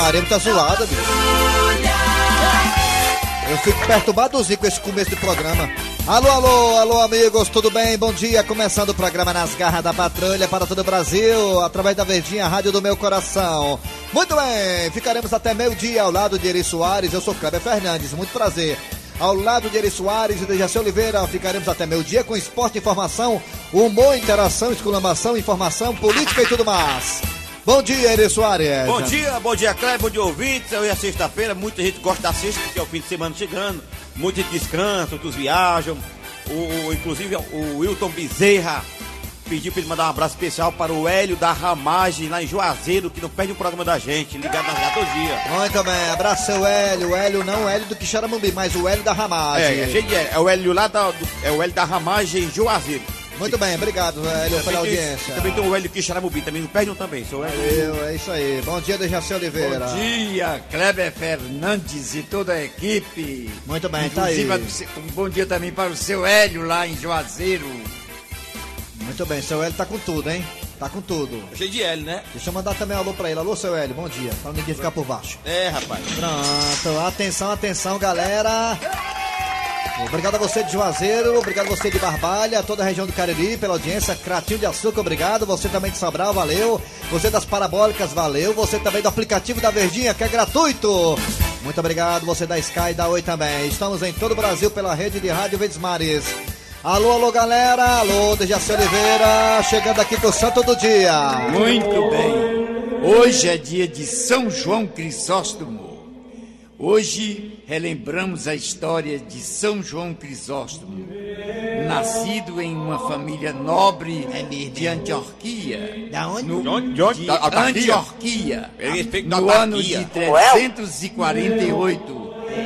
Maria, tá zoada, bicho. Eu fico perturbadozinho com esse começo de programa. Alô, alô, alô, amigos, tudo bem? Bom dia. Começando o programa Nas Garras da Patrulha para todo o Brasil, através da Verdinha Rádio do Meu Coração. Muito bem, ficaremos até meio-dia ao lado de Eri Soares. Eu sou Kleber Fernandes, muito prazer. Ao lado de Eri Soares e de Jaci Oliveira, ficaremos até meio-dia com esporte, informação, humor, interação, exclamação, informação, política e tudo mais. Bom dia, Eri Soares. Bom dia, bom dia, Cleber, bom dia, ouvintes. Hoje é sexta-feira, muita gente gosta da sexta, porque é o fim de semana chegando. Muita gente descansa, outros viajam. O, o- inclusive, o Wilton Bezerra pediu para ele mandar um abraço especial para o Hélio da Ramagem, lá em Juazeiro, que não perde um programa da gente, ligado nas gatas todo dia. Muito bem, abraço seu Hélio. O Hélio não o Hélio do Quixaramumbi, mas o Hélio da Ramagem. É, é, Hélio. é o Hélio lá da, do- é o Hélio da Ramagem em Juazeiro. Muito bem, obrigado, Hélio, pela audiência. Também tem o Hélio Quixaramubi, também não perde um também, sou o Hélio. Valeu, é isso aí. Bom dia, Dejaci Oliveira. Bom dia, Kleber Fernandes e toda a equipe. Muito bem, tá aí. Inclusive, um bom dia também para o seu Hélio lá em Juazeiro. Muito bem, seu Hélio tá com tudo, hein? Tá com tudo. Cheio de Hélio, né? Deixa eu mandar também um alô pra ele. Alô, seu Hélio, bom dia. Pra ninguém ficar por baixo. É, rapaz. Pronto, atenção, atenção, galera. Obrigado a você de Juazeiro, obrigado a você de Barbalha, toda a região do Cariri pela audiência, Cratinho de Açúcar, obrigado. Você também de Sobral, valeu. Você das Parabólicas, valeu. Você também do aplicativo da Verdinha, que é gratuito. Muito obrigado. Você da Sky e da Oi também. Estamos em todo o Brasil pela rede de Rádio Verdes Mares. Alô, alô, galera. Alô, Dejaci Oliveira, chegando aqui com o Santo do Dia. Muito bem. Hoje é dia de São João Crisóstomo. Hoje relembramos a história de São João Crisóstomo, nascido em uma família nobre de Antioquia. Da onde? No, De? Antioquia. Ele respeita da No ano de 348.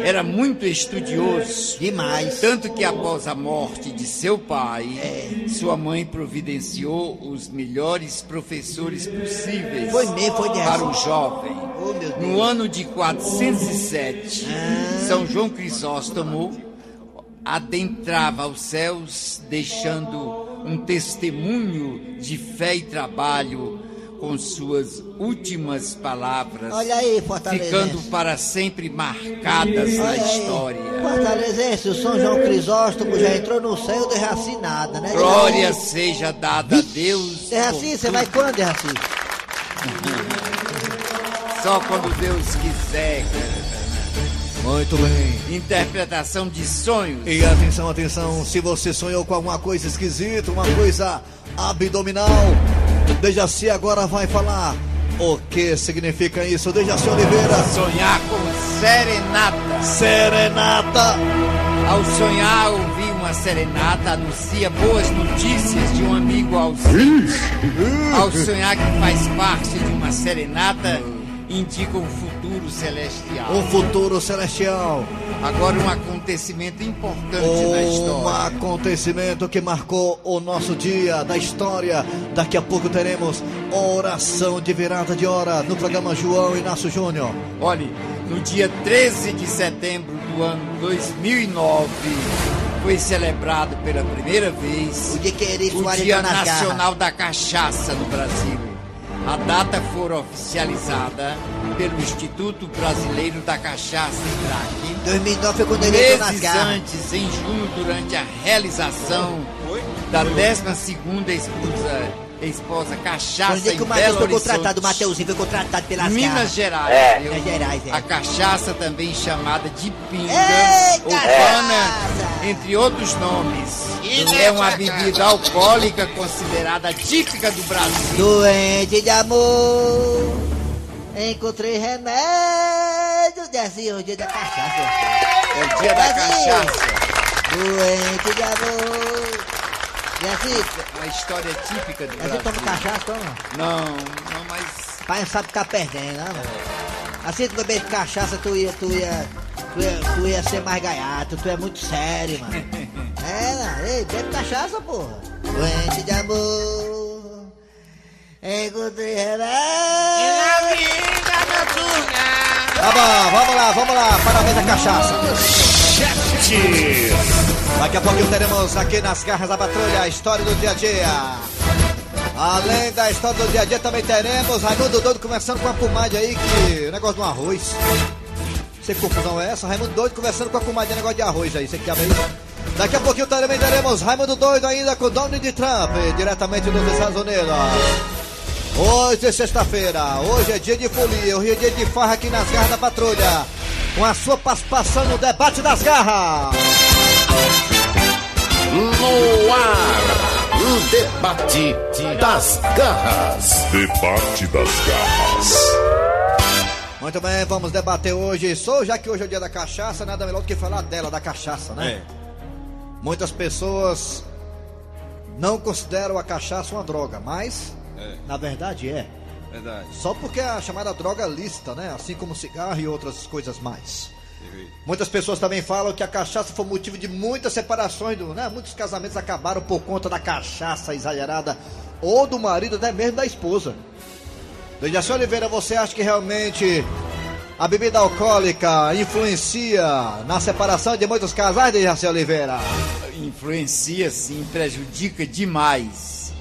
Era muito estudioso. Demais. Tanto que após a morte de seu pai, É. sua mãe providenciou os melhores professores possíveis Foi mesmo, foi para o jovem. Oh. No ano de 407, São João Crisóstomo adentrava aos céus, deixando um testemunho de fé e trabalho com suas últimas palavras, Olha aí, Fortaleza. ficando para sempre marcadas na Olha aí. história. Fortalezense, o São João Crisóstomo já entrou no céu, Derraci nada, né? Glória seja dada a Deus. Derraci, você vai quando, Derraci? Só quando Deus quiser. cara. Muito bem. Interpretação de sonhos. E atenção, atenção, se você sonhou com alguma coisa esquisita, uma coisa abdominal, Dejaci agora vai falar o que significa isso. Dejaci Oliveira, Sonhar com serenata. serenata. Ao sonhar, ouvir uma serenata anuncia boas notícias de um amigo ao seu. Ao sonhar que faz parte de uma serenata, indica um futuro celestial. Um futuro celestial. Agora, um acontecimento importante na Um história. acontecimento que marcou o nosso dia da história. Daqui a pouco teremos oração de virada de hora no programa João Inácio Júnior. Olhe, no dia 13 de setembro do ano 2009, foi celebrado pela primeira vez O dia o Dia. Nacional da Cachaça no Brasil. A data foi oficializada pelo Instituto Brasileiro da Cachaça, IBRAC, 2009 foi quando ele entrou nas meses antes, em junho, durante a realização da 12ª esposa, esposa Foi Cachaça o dia em que o Matheus foi contratado, o. Mateuzinho foi contratado pelas Minas garras. Gerais. viu? Minas Gerais, é. A cachaça também chamada de pinga, Ei, ou cachaça! entre outros nomes. É uma bebida alcoólica considerada típica do Brasil. Doente de amor, encontrei remédio. Desce o dia da cachaça. É o dia da Brasil. cachaça. Doente de amor. Desce, Uma história típica do Desce toma Brasil. cachaça, toma. Não, não, mas Pai não sabe tá perdendo, não, mano. Assim, tu beber cachaça, tu ia, tu ia, tu ia, tu ia ser mais gaiato, tu é muito sério, mano. Ei, bebe cachaça, porra. Doente de amor, encontrei remédio. Tá bom, vamos lá, vamos lá. Parabéns à cachaça. Daqui a pouquinho teremos aqui nas garras da patrulha a história do dia a dia. Além da história do dia a dia, também teremos Raimundo Doido conversando com a comadre aí, que negócio do arroz. Sei que confusão é essa? Raimundo Doido conversando com a comadre, negócio de arroz aí, você que aí? Daqui a pouquinho também teremos Raimundo Doido ainda com Donald Trump, diretamente dos Estados Unidos. Hoje é sexta-feira, hoje é dia de folia, hoje é dia de farra aqui nas garras da patrulha. Com a sua participação no debate das garras. No ar, o debate das garras. Debate das garras. Muito bem, vamos debater hoje. Sou já que hoje é o dia da cachaça, nada melhor do que falar dela, da cachaça, né? É. Muitas pessoas não consideram a cachaça uma droga, mas É. na verdade é. Verdade. Só porque é a chamada droga lícita, né? Assim como cigarro e outras coisas mais. Muitas pessoas também falam que a cachaça foi motivo de muitas separações, do, né? Muitos casamentos acabaram por conta da cachaça exagerada ou do marido, até mesmo da esposa. Dejaci Oliveira, você acha que realmente a bebida alcoólica influencia na separação de muitos casais, Dejaci Oliveira? Influencia sim, prejudica demais.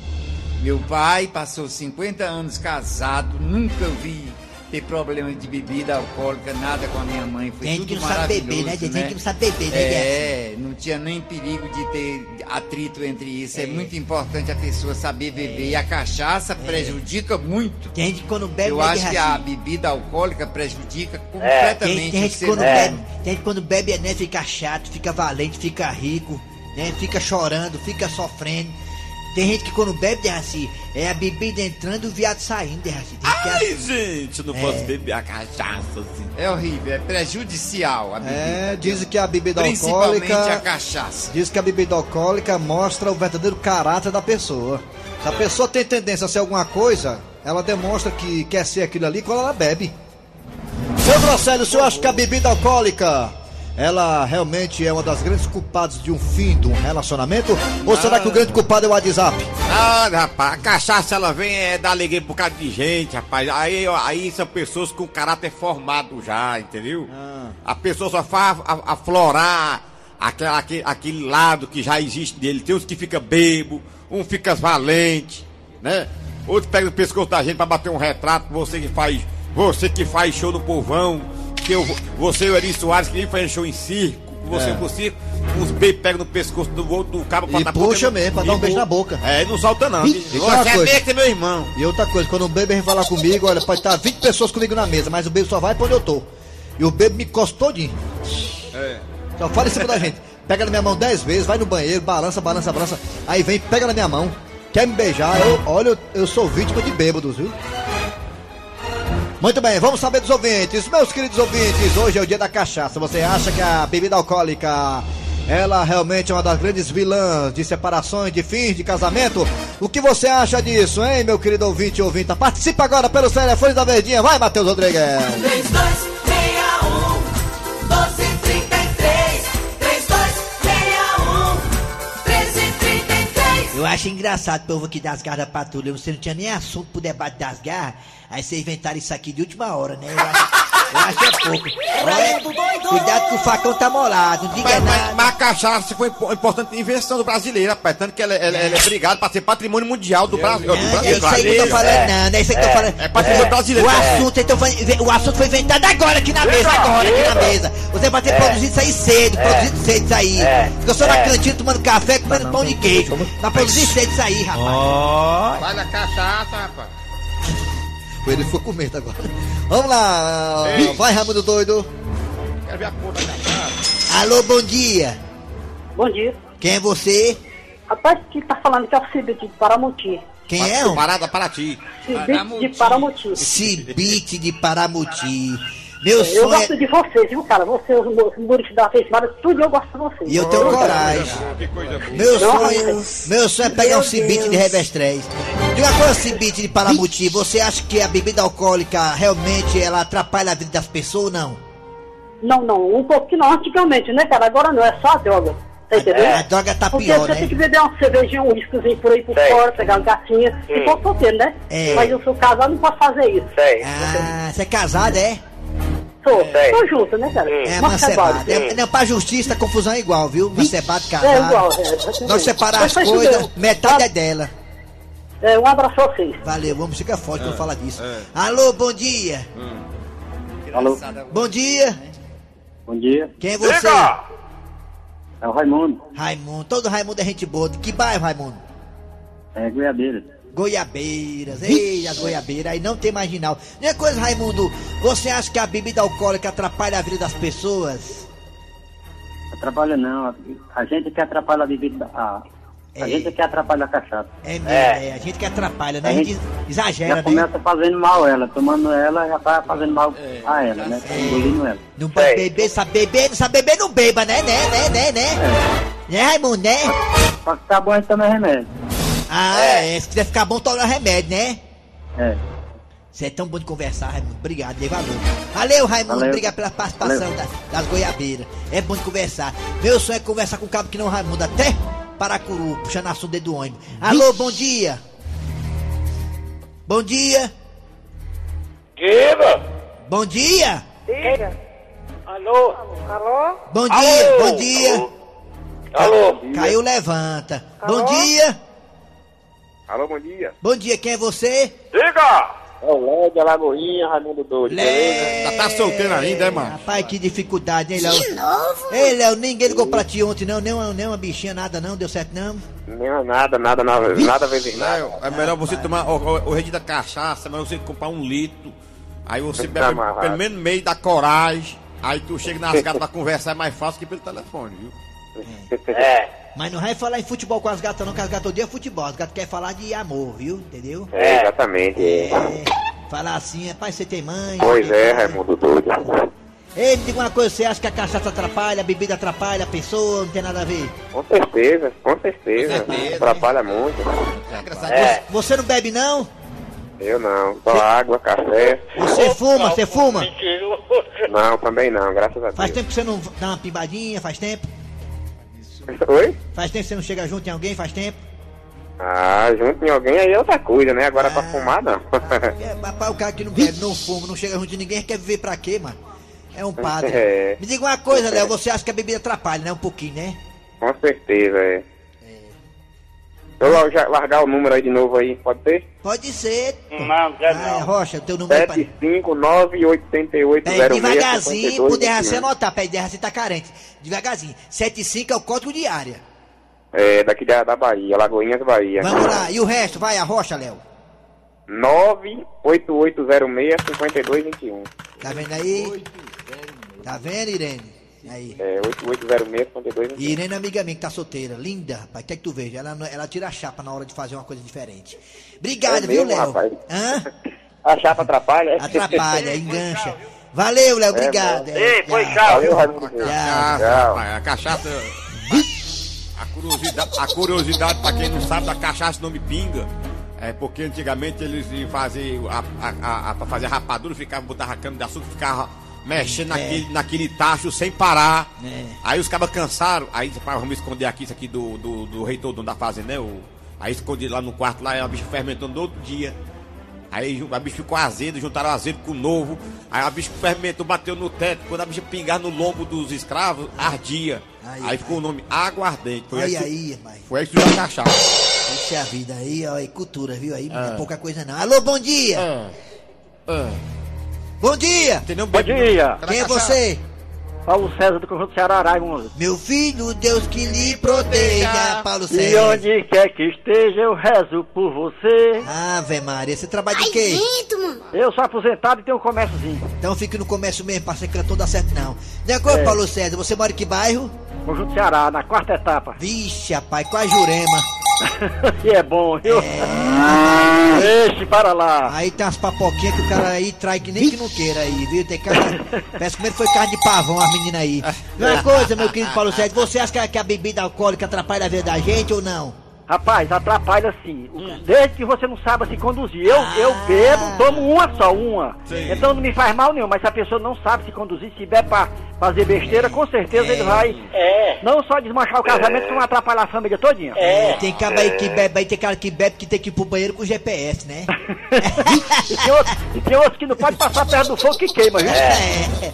Meu pai passou 50 anos casado, nunca vi ter problema de bebida alcoólica, nada com a minha mãe. Foi Gente tudo que não sabe maravilhoso, beber, né? Gente né? que não sabe beber, né? É, não tinha nem perigo de ter atrito entre isso. É, muito importante a pessoa saber beber. E a cachaça prejudica muito. Tem gente que quando bebe, Eu né, acho que a Guerracinho? bebida alcoólica prejudica Tem, completamente tem o gente ser quando bebe, tem gente quando bebe, né, fica chato, fica valente, fica rico, né? Fica chorando, fica sofrendo. Tem gente que quando bebe, Derraci, é a bebida entrando e o viado saindo, Derraci. Ai, é- gente, não posso beber a cachaça assim. É horrível, é prejudicial a bebida. É, dizem que a bebida Principalmente a alcoólica. cachaça. Diz que a bebida alcoólica mostra o verdadeiro caráter da pessoa. Se a pessoa tem tendência a ser alguma coisa, ela demonstra que quer ser aquilo ali quando ela bebe. Seu Grosselio, o senhor acha que a bebida alcoólica ela realmente é uma das grandes culpadas de um fim de um relacionamento? Ou será que o grande culpado é o WhatsApp? Ah, rapaz, a cachaça ela vem é, dar alegria um bocado de gente, rapaz. Aí, aí são pessoas com caráter formado já, entendeu? A pessoa só faz aflorar aquele, aquele, aquele lado que já existe dele. Tem uns que fica bebo, um fica valente, né? Outro pega o pescoço da gente pra bater um retrato, você que faz, você que faz show no povão, que eu, você e o Eri Soares que nem faz show em circo, você É. pro circo, uns beijos pegam no pescoço do outro do cabo pra E dar puxa boca- mesmo, pra dar um e beijo na boca. É, não solta não. Você e uma é meio que é meu irmão. E outra coisa, quando um bebê vem falar comigo, olha, pode estar 20 pessoas comigo na mesa, mas o bebê só vai pra onde eu tô. E o bebê me costa todinho. É. Só fala em cima da gente. Pega na minha mão 10 vezes, vai no banheiro, balança, balança, balança. Aí vem, pega na minha mão, quer me beijar. Eu, olha, eu, eu sou vítima de bêbados, viu? Muito bem, vamos saber dos ouvintes. Meus queridos ouvintes, hoje é o dia da cachaça. Você acha que a bebida alcoólica, ela realmente é uma das grandes vilãs de separações, de fins de casamento? O que você acha disso, hein, meu querido ouvinte e ouvinta? Participa agora pelos telefones da Verdinha. Vai, Matheus Rodrigues. 3261 Eu acho engraçado o povo aqui das garras da patrulha. Você não tinha nem assunto pro debate das garras. Aí vocês inventaram isso aqui de última hora, né? Eu acho, eu acho é pouco. Olha, cuidado que o facão tá molado, não diga Mas, mas, nada. mas a cachaça foi impo- importante invenção do brasileiro, rapaz. Tanto que ela, ela- ela é brigada pra ser patrimônio mundial do Brasil. do Não, é Brasil. isso aí que eu tô falando, não, não é isso aí que eu tô falando. É patrimônio brasileiro. O É. assunto, então, foi, o assunto foi inventado agora aqui na mesa, agora aqui na mesa. Você vai ter produzido isso aí cedo, produzido cedo isso aí. Fica só na cantina tomando café, comendo pão de queijo. Vai produzir cedo isso aí, rapaz. Vai na cachaça, rapaz. Ele ficou com medo agora. Vamos lá, Ei. vai, Raimundo doido. Quero ver a porra da cachaça. Alô, bom dia. Bom dia. Quem é você? Rapaz, que tá falando que é o Cibite de Paramuti. Quem é? Parada para ti. Cibite de Paramuti. Cibite de Paramuti. Meu Eu sonho gosto é... de vocês, viu, cara? Você, os humoristas da Facebook, tudo eu gosto de vocês. E eu tenho coragem. Que coisa boa. Meu sonho, meu sonho é pegar um cibite de revestrez. Diga uma coisa, cibite de Paramuti, você acha que a bebida alcoólica realmente ela atrapalha a vida das pessoas ou não? Não, não, um pouquinho não, antigamente, né, cara? Agora não, é só a droga. Tá entendendo? A droga tá Porque pior, você né? tem que beber uma cervejinha, um uíscozinho por aí por fora, pegar uma gatinha. Se for solteiro, né? É. Mas eu sou casado, não posso fazer isso. Ah, você é casado, é? Sou, tô junto, né, cara? É, Mas macebado. trabalho. É, não, pra justiça a confusão é igual, viu? Macebado, É casado. igual, é. Nós separar Mas as coisas, tudo. metade é dela. É, um abraço a vocês. Valeu, vamos ficar forte quando falar disso. Alô, bom dia. Alô, Bom dia. bom dia. Quem é você? É o Raimundo, Raimundo. Todo Raimundo é gente boa. De que bairro, Raimundo? é Goiabeira. Goiabeiras. Ei, as goiabeiras. Aí não tem marginal. E uma coisa, Raimundo. Você acha que a bebida alcoólica atrapalha a vida das pessoas? Atrapalha não, a gente que atrapalha a bebida, a, É. a gente que atrapalha a cachaça. É mesmo, é. A gente que atrapalha, né? A gente exagera, Já né? começa fazendo mal ela, tomando ela já tá fazendo mal a ela, né? Engolindo ela. Não pode beber, sabe beber, não sabe beber, não beba, né? Né, né, né, né? Né, Raimundo, né? Pra ficar bom a gente toma remédio. Ah, é. Se quiser ficar bom, toma remédio, né? É. Você é tão bom de conversar, Raimundo. Obrigado, dei valor. Valeu, Raimundo. Valeu. Obrigado pela participação da- das goiabeiras. É bom de conversar. Meu sonho é conversar com o cabo que não Raimundo, até Paracuru, puxando assunto dentro do ônibus. Alô, bom dia. Bom dia. Diga! Bom dia. Alô? Alô? Bom dia, bom dia. Alô? Caiu, levanta. Bom dia. Alô, bom dia. Bom dia, quem é você? Diga! É o Léo de Alagoinha, Raimundo Doido. Léo. Já tá solteiro ainda, é, mano? Rapaz, que dificuldade, hein, Léo? De novo? Ei, Léo, ninguém ligou pra ti ontem, não. Nem uma, nem uma bichinha, nada, não. Deu certo, não. Não, nada, nada, nada, nada a ver com nada. É, é melhor você tomar o, o, o rede da cachaça, é melhor você comprar um litro. Aí você que bebe amarrar. pelo menos meio da coragem. Aí tu chega nas casas pra conversar, é mais fácil que pelo telefone, viu? É, Mas não vai falar em futebol com as gatas, não, que as gatas odeiam futebol. As gatas querem falar de amor, viu? Entendeu? é, exatamente. é. Falar assim, é pai, você tem mãe. Pois você tem é, pai. Raimundo Doido. Ei, me diga uma coisa, você acha que a cachaça atrapalha, a bebida atrapalha a pessoa, não tem nada a ver? Com certeza, com certeza. Com certeza. Atrapalha muito. É. É, Você não bebe, não? eu não. Só água, café. Você fuma, você fuma? Não, também não, graças a Faz Deus. tempo que você não dá uma pimbadinha, faz tempo? Oi? Faz tempo que você não chega junto em alguém, faz tempo? Ah, junto em alguém aí é outra coisa, né? Agora pra fumar, não. É, rapaz, o cara que não bebe, não fuma, não chega junto de ninguém, quer viver pra quê, mano? É um padre. É. Me diga uma coisa, Léo, você acha que a bebida atrapalha, né? Um pouquinho, né? Com certeza, é. Eu vou já largar o número aí de novo aí, pode ser? Pode ser. Não, quero Ah, Rocha, teu número pra... 7598806 Pede devagarzinho, poder você anotar, pede você tá carente. Devagarzinho. 75 é o código de área. É, daqui da, da Bahia, Lagoinhas, Bahia. Vamos lá. E o resto? Vai, a Rocha, Léo. 98806-5221. Tá vendo aí? Tá vendo, Irene? Aí. É, 8806-5221. Irene é amiga minha que tá solteira. Linda, rapaz. Quer que tu veja? Ela, ela tira a chapa na hora de fazer uma coisa diferente. Obrigado, É viu, Léo? Hã? A chapa atrapalha? é? Atrapalha, engancha. Valeu, Léo. Obrigado. bom. É, Ei, foi tchau. Valeu, Raimundo. Tchau. Tchau. rapaz, a cachaça. A curiosidade, a curiosidade, pra quem não sabe, da cachaça não me pinga. É porque antigamente eles iam fazer a, a, a, a- pra fazer a rapadura, ficavam botando a cana de açúcar, ficava mexendo naquele, naquele tacho sem parar. É. Aí os cabas cansaram, aí disse, "Pá, vamos esconder aqui isso aqui do, do, do reitor dono da fazenda, né? O, aí escondi lá no quarto, lá, a bicha fermentando no outro dia. Aí a bicha ficou azedo, juntaram azedo com o novo. Aí a bicha fermentou, bateu no teto. Quando a bicha pingar no lombo dos escravos, ardia. Aí, Aí, ficou o nome Aguardente. Foi Aí, aí, mãe. Foi aí que surgiu a cachaça. Isso é a vida aí, ó. E cultura, viu? Aí não é pouca coisa não. Alô, bom dia. Ah, ah. Bom dia. Entendeu? Bom dia. Quem é você? Paulo César do Conjunto Ceará Raimundo. Meu filho, Deus que lhe proteja, Paulo E César. onde quer que esteja, eu rezo por você. Ave Maria, você trabalha de quê? Eu sou aposentado e tenho um comérciozinho. Então fique no comércio mesmo, pra ser cantor dá certo não. De acordo, É. Paulo César, você mora em que bairro? Conjunto Ceará, na quarta etapa. Vixe, rapaz, com a Jurema. e é bom, viu? Deixe para lá. Aí tem umas papoquinhas que o cara aí trai que nem que não queira aí, viu? Tem cara. Parece que foi carne de pavão as meninas aí. Uma coisa, meu querido Paulo César, você acha que que a bebida alcoólica atrapalha a vida da gente ou não? Rapaz, atrapalha sim. O- Desde que você não saiba se conduzir. Eu, Ah. eu bebo, tomo uma só, uma. Sim. Então não me faz mal nenhum. Mas se a pessoa não sabe se conduzir, se bebe pra fazer besteira, com certeza ele vai não só desmanchar o casamento, como atrapalhar a família todinha. É, tem cara aí que bebe, aí tem cara que bebe que tem que ir pro banheiro com GPS, né? E tem, outros, e tem outros que não pode passar perto do fogo que queima, viu? É.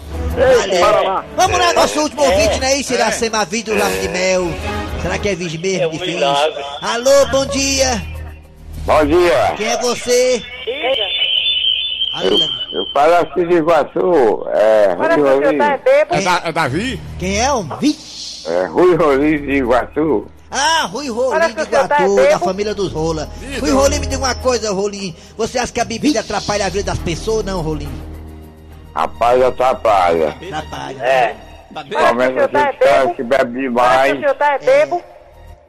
Ei, para lá. Vamos lá, nosso último ouvinte, né? Isso, Iracema Vida do Lago de Mel. Será que é mesmo? É um Difícil. milagre. Alô, bom dia. Bom dia. Quem é você? Eu, eu falo assim de Iguaçu. É, Rui Rolim. É Da- é Davi? Quem é, homem? Vixe. É, Rui Rolim de Iguaçu. Ah, Rui Rolim de que tá Iguatu, bêbado. da família dos Rola. Rui Rolim, me diga uma coisa, Rolim. Você acha que a bebida atrapalha a vida das pessoas ou não, Rolim? Rapaz, atrapalha. Atrapalha. É. Principalmente você que, tá- que bebe demais. tá bebo.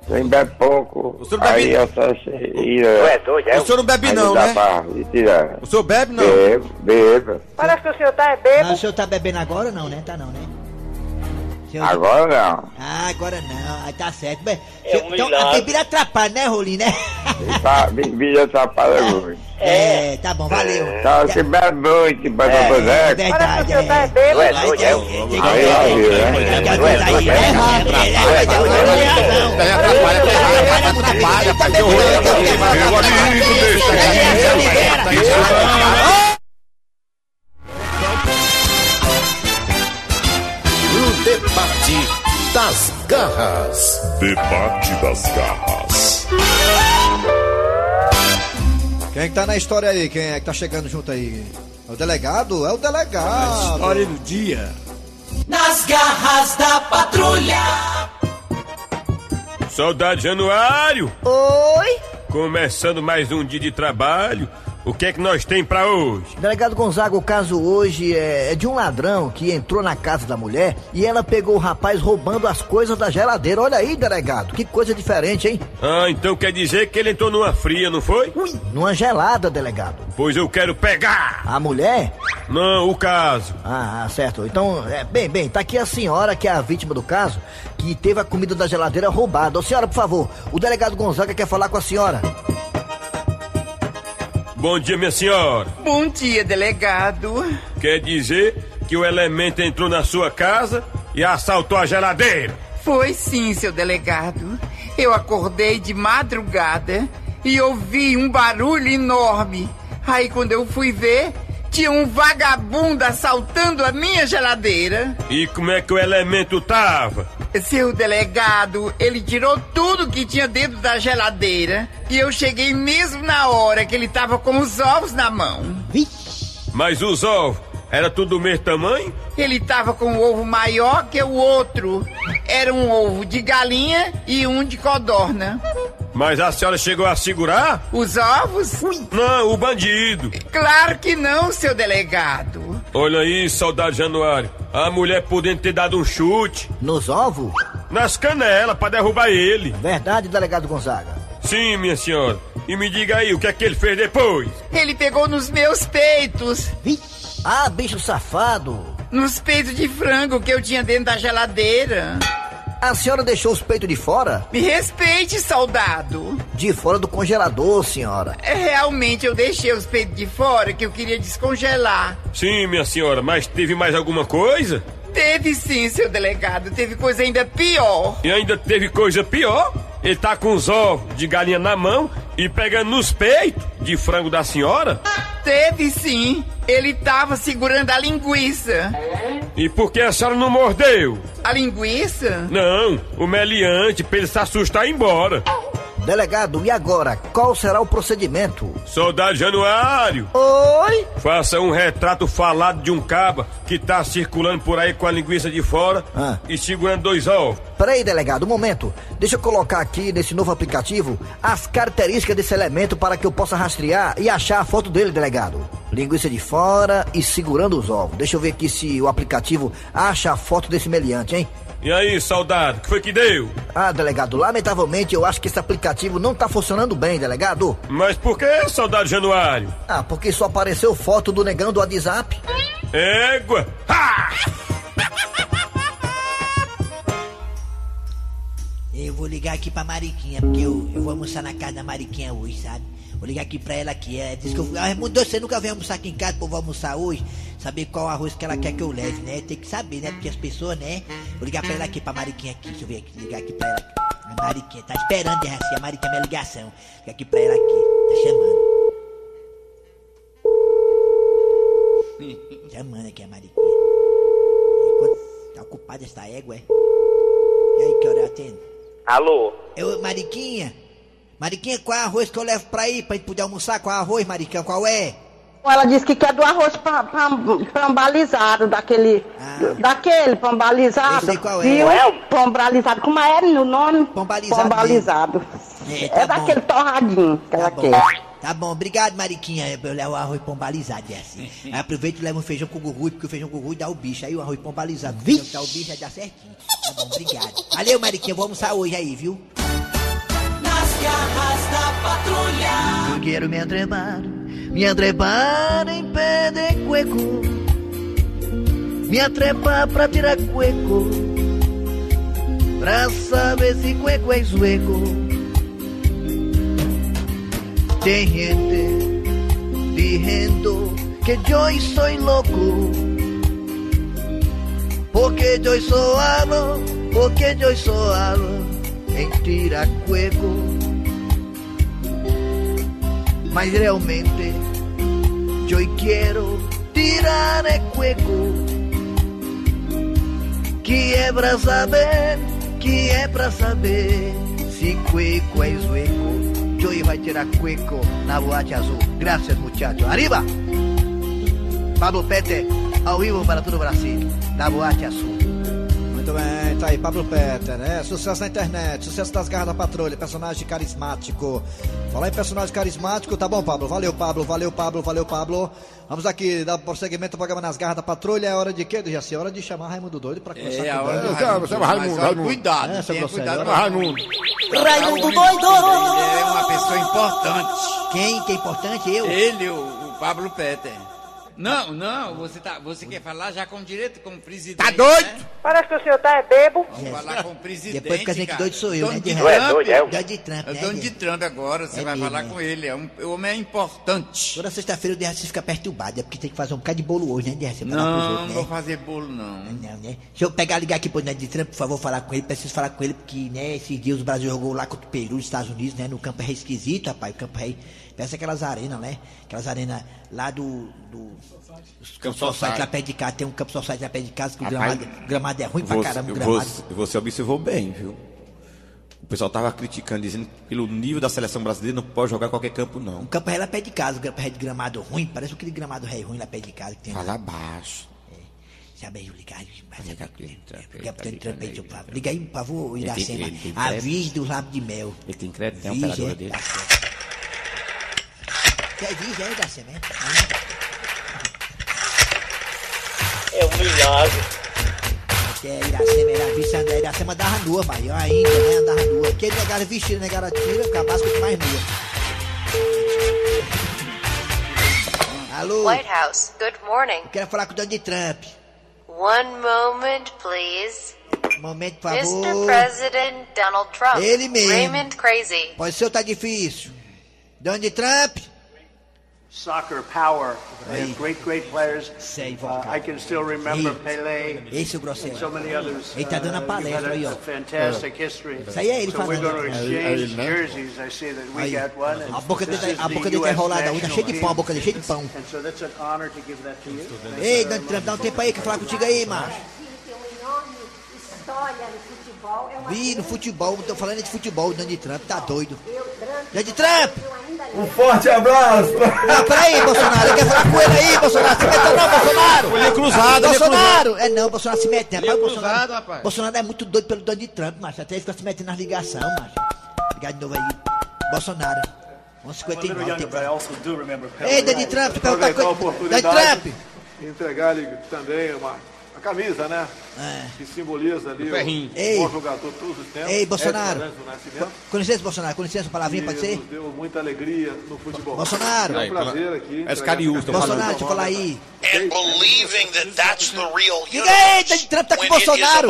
Quem bebe pouco. O senhor bebe- Aí essa cheira. O senhor não bebe não, né? pra. O senhor bebe não? Bebo, bebo. Parece que o senhor tá Não, o senhor tá bebendo agora não, né? Tá não, né? Senhor- Agora não. Ah, agora não. Aí tá certo. Bem, É senhor- um então a milagre. bebida atrapalha, né, Rolim, né? Tá, bebida atrapalha muito. É, tá bom, valeu. Tá, você bebe muito, bebe É, boneco. verdade, é. Doido, aí, é? aí, Aí, né? né? Deixa O debate das garras. Debate das garras. Quem é que tá na história aí? Quem é que tá chegando junto aí? É o delegado? É o delegado. História do dia. Nas garras da patrulha. Soldado Januário, Oi? começando mais um dia de trabalho. O que é que nós tem pra hoje? Delegado Gonzaga, o caso hoje é, é de um ladrão que entrou na casa da mulher e ela pegou o rapaz roubando as coisas da geladeira. Olha aí, delegado, que coisa diferente, hein? Ah, então quer dizer que ele entrou numa fria, não foi? Ui, numa gelada, delegado. Pois eu quero pegar! A mulher? Não, o caso. Ah, ah, certo. Então, é, bem, bem, tá aqui a senhora que é a vítima do caso, que teve a comida da geladeira roubada. Ô, senhora, por favor, o delegado Gonzaga quer falar com a senhora. Bom dia, minha senhora. Bom dia, delegado. Quer dizer que o elemento entrou na sua casa e assaltou a geladeira? Foi sim, seu delegado. Eu acordei de madrugada e ouvi um barulho enorme. Aí quando eu fui ver, tinha um vagabundo assaltando a minha geladeira. E como é que o elemento tava? Seu delegado, ele tirou tudo que tinha dentro da geladeira e eu cheguei mesmo na hora que ele tava com os ovos na mão. Mas os ovos, era tudo do mesmo tamanho? Ele tava com um ovo maior que o outro. Era um ovo de galinha e um de codorna. Mas a senhora chegou a segurar? Os ovos? Não, o bandido. Claro que não, seu delegado. Olha aí, soldado Januário. A mulher podendo ter dado um chute. Nos ovos? Nas canelas, pra derrubar ele. Verdade, delegado Gonzaga. Sim, minha senhora. E me diga aí, o que é que ele fez depois? Ele pegou nos meus peitos. Ah, bicho safado. Nos peitos de frango que eu tinha dentro da geladeira. A senhora deixou os peitos de fora? Me respeite, soldado. De fora do congelador, senhora. É, Realmente eu deixei os peitos de fora que eu queria descongelar. Sim, minha senhora, mas teve mais alguma coisa? Teve sim, seu delegado. Teve coisa ainda pior. E ainda teve coisa pior? Ele tá com os ovos de galinha na mão e pegando nos peitos de frango da senhora? Teve sim. Ele tava segurando a linguiça. E por que a senhora não mordeu? A linguiça? Não, o meliante, pra ele se assustar e ir embora. Delegado, e agora? Qual será o procedimento? Soldado Januário, Oi? faça um retrato falado de um caba que tá circulando por aí com a linguiça de fora Ah. e segurando dois ovos. Peraí, delegado, um momento. Deixa eu colocar aqui nesse novo aplicativo as características desse elemento para que eu possa rastrear e achar a foto dele, delegado. Linguiça de fora e segurando os ovos. Deixa eu ver aqui se o aplicativo acha a foto desse meliante, hein? E aí, soldado, o que foi que deu? Ah, delegado, lamentavelmente eu acho que esse aplicativo não tá funcionando bem, delegado. Mas por que, soldado Januário? Ah, porque só apareceu foto do negão do WhatsApp. Égua! Ha! Eu vou ligar aqui pra Mariquinha, porque eu, eu vou almoçar na casa da Mariquinha hoje, sabe? Vou ligar aqui pra ela aqui. Ela disse que eu. Ah, mudou, você nunca vem almoçar aqui em casa, pô, vou almoçar hoje. Saber qual arroz que ela quer que eu leve, né? Tem que saber, né? Porque as pessoas, né? Vou ligar pra ela aqui, pra Mariquinha aqui. Deixa eu ver aqui, ligar aqui pra ela. A Mariquinha, tá esperando, né, assim, a Mariquinha, minha ligação. Ligar aqui pra ela aqui, tá chamando. chamando aqui a Mariquinha. Enquanto tá ocupada essa égua, é? E aí, que hora eu atendo? Alô? Eu, Mariquinha? Mariquinha, qual é arroz que eu levo pra ir, pra gente poder almoçar? Qual é arroz, Mariquinha, qual é? Ela disse que quer do arroz pam- pam- pambalizado, daquele. Daquele pambalizado. Ah. Eu sei qual é. Viu? É Pambalizado. Como é no nome? Pambalizado Pambalizado. É, É, tá bom. daquele torradinho que ela bom. quer. Tá bom, obrigado, Mariquinha. Eu levo o arroz pombalizado, é assim. Aí aproveita e leva um feijão com gurgulho, porque o feijão com gurgulho dá o bicho. Aí o arroz pombalizado, que dá o bicho, aí dá certinho. Tá bom, obrigado. Valeu, Mariquinha, vou almoçar hoje aí, viu? Nas garras da patrulha. Eu quero me atrepar, me atrepar em pé de cueco. Me atrepar pra tirar cueco. Pra saber se cueco é sueco. Tem gente diciendo que yo soy loco. Porque yo soy algo, porque yo soy algo en tirar cueco. Mas realmente yo quiero tirar el cueco. Que é pra saber, que é pra saber se cueco é sueco. Joey vai tirar cueco na boate azul. Graças, muchacho. Arriba! Pablo Pete, ao vivo para todo o Brasil, na boate azul. Muito bem, tá aí, Pablo Peter, né? Sucesso na internet, sucesso das garras da patrulha, personagem carismático. Falar em personagem carismático, tá bom, Pablo? Valeu, Pablo, valeu, Pablo, valeu, Pablo. Vamos aqui, dar prosseguimento ao programa nas garras da patrulha. É hora de quê, Jaci? É hora de chamar Raimundo Doido pra começar É com a o hora do Raimundo, chama Raimundo, Raimundo. Cuidado, É, tenha cuidado. Raimundo. Raimundo Doido! Doido! Ele é uma pessoa importante. Quem que é importante? Eu? Ele, o, o Pablo Peter. Não, não, você, tá, você quer falar já com direito como presidente. Tá doido? Né? Parece que o senhor tá é bebo. Vamos falar com o presidente. Depois que a gente doido sou eu, né? Dono De de Trump. Trump. Dono de Trump, É o né? dono de Trump agora, você É vai mesmo, falar é. com ele. É um, o homem é importante. Toda sexta-feira o Derraci fica perturbado, é porque tem que fazer um bocado de bolo hoje, né, pros Não, outros, não né? vou fazer bolo, não. Não, né? Deixa eu pegar, ligar aqui pro Ned de Trump, por favor, falar com ele. Preciso falar com ele, porque, né, esses dias o Brasil jogou lá contra o Peru, nos Estados Unidos, né? No Campo Rei esquisito, rapaz. O Campo Rei. Parece aquelas arenas, né? Aquelas arenas lá do. do os Campo Society lá perto de casa. Tem um Campo Society lá perto de casa que o Rapaz, gramado, gramado é ruim pra Você, caramba, gramado. você, você observou bem, viu? O pessoal tava criticando, dizendo que pelo nível da seleção brasileira não pode jogar qualquer campo, não. O Campo Rei lá perto de casa, o Campo Rei de gramado ruim. Parece aquele gramado rei ruim lá perto de casa que tem. Fala baixo. Sabe aí, ligar mas Liga aqui, Trump, Liga ele tá pro Trump aí, seu aí, Pablo. Liga aí, por favor, Iracema. Avise do lábio de mel. Ele tem crédito, tem é? dele. Tá certo. Quer vir, é, Iracema, é? Um milagre. Iracema, era vice André, Iracema andava nua, eu ainda, né, andava nua. Porque negaram vestido, negaram tira, capaz que mais nua. Alô? White House, good morning. Quero falar com o Donald Trump. One moment, please. Momento, por Mr. favor. President Donald Trump. Ele mesmo. Raymond Crazy. Pode ser ou tá difícil? Donald Trump? Soccer power. They have great, great players. Uh, I can still remember Pelé. Esse é o grosseiro. and so many others. Ele tá dando a Uh, palestra aí, a, ó. fantastic history. Isso aí é ele so we're falando. going to É, exchange é ele, né? jerseys. I see that we Aí. got one. A boca dele, is a boca dele tá enrolada, national cheia de pão, a boca dele cheia de pão. And so that's an honor to give that to you. Ei, Donald. Trump, dá um tempo aí que eu falar contigo aí, macho. história no futebol. É uma Ih, no futebol, tô falando de futebol, o Donald Trump tá doido. Donald Trump! Um forte abraço. Não, peraí, Bolsonaro, eu quero falar com ele aí, Bolsonaro. Se meta não, Bolsonaro! Ele é cruzado, ele é Bolsonaro! É não, Bolsonaro se mete, rapaz. Ele é Bolsonaro, cruzado, rapaz. Bolsonaro é muito doido pelo Donald Trump, macho. Até ele fica se metendo nas ligações, macho. Ligar de novo aí. Bolsonaro. I'm a 1,59. little younger, tem. Ei, Donald Trump, pergunta uma Aproveitar a coisa. oportunidade Donald Trump! e entregar-lhe também uma, a camisa, né? É. Que simboliza ali O ferrinho. o Ei. bom jogador de todos os tempos. Ei, Bolsonaro. Nascimento. Com licença, Bolsonaro, com licença, palavrinha, E pode ser? nos deu muita alegria no futebol. Bolsonaro. É um prazer aqui. É tô Bolsonaro, deixa eu falar aí. and believing that that's the real Donald Trump tá com o Bolsonaro.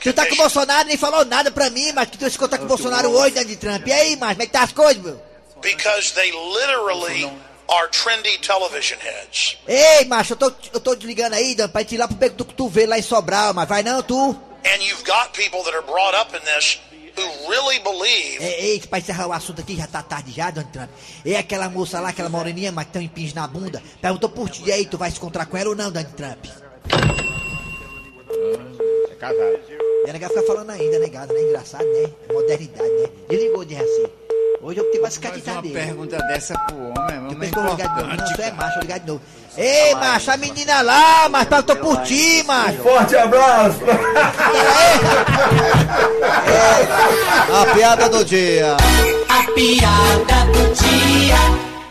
Tu tá com o. Bolsonaro, nem falou nada pra mim, mas que tu se contar com o Bolsonaro hoje, Donald Trump. E aí, mas como é que tá as coisas, meu? because they literally are trendy television heads. Ei, macho, eu tô, eu tô desligando aí, Dan, pra gente ir lá pro beco do cotovelo lá em Sobral, mas vai não, tu? And you've got people that are brought up in this who really believe Ei, ei, pra encerrar o assunto aqui, já tá tarde já, Donald Trump. E aquela moça lá, aquela moreninha, mas tem um impinge na bunda, perguntou por ti, e aí, tu vai se encontrar com ela ou não, Donald Trump? É casado. E a negada fica falando ainda, negado, né? Engraçado, né? Modernidade, né? Desligou de assim. Hoje eu tenho mais Faz uma pergunta dessa pro homem, é Depois que eu ligar de novo. Não, importante. tu é macho, ligar de novo. Ei, macho, a menina lá, mas perguntou por ti, macho. Forte abraço! A piada do dia. A piada do dia.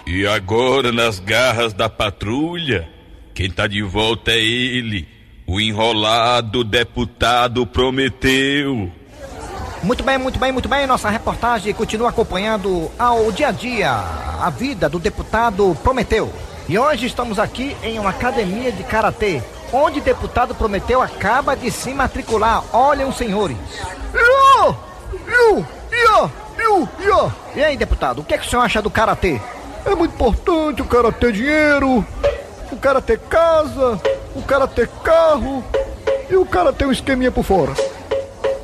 E agora, nas garras da patrulha, quem tá de volta é ele, o enrolado deputado Prometeu. Muito bem, muito bem, muito bem. Nossa reportagem continua acompanhando ao dia a dia a vida do deputado Prometeu. E hoje estamos aqui em uma academia de karatê, onde o deputado Prometeu acaba de se matricular. Olhem, senhores. Iô! Iô! Iô! Iô! Iô! E aí, deputado, o que, é que o senhor acha do karatê? É muito importante o cara ter dinheiro, o cara ter casa, o cara ter carro e o cara ter um esqueminha por fora.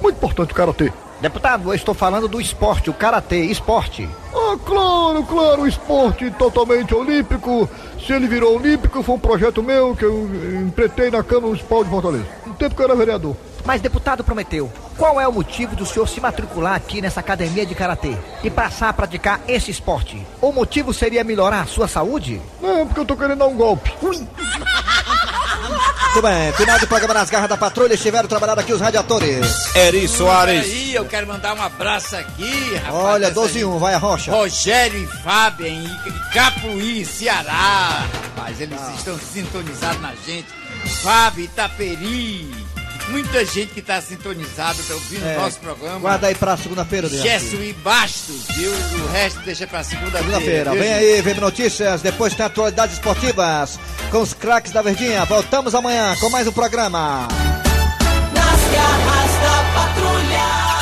Muito importante o karatê. Deputado, eu estou falando do esporte, o karatê, esporte. Ah, claro, claro, esporte totalmente olímpico. Se ele virou olímpico, foi um projeto meu que eu empretei na Câmara Municipal de Fortaleza. No tempo que eu era vereador. Mas, deputado Prometeu, qual é o motivo do senhor se matricular aqui nessa academia de karatê e passar a praticar esse esporte? O motivo seria melhorar a sua saúde? Não, porque eu tô querendo dar um golpe. Ui. Muito bem, final do programa nas garras da patrulha. Estiveram trabalhando aqui os radiadores. Eri Soares. Aí, eu quero mandar um abraço aqui, rapaz. Olha, dessa 12 e 1, vai a rocha. Rogério e Fábio em Capuí, Ceará. Rapaz, eles estão sintonizados na gente. Fábio, Itaperi. Muita gente que está sintonizada, está ouvindo É, o nosso programa. Guarda aí pra segunda-feira. Jesuí Bastos, viu? O resto deixa pra segunda-feira. Segunda-feira. Vem aí, vem notícias. Depois tem atualidades esportivas com os craques da Verdinha. Voltamos amanhã com mais um programa. Nas garras da patrulha.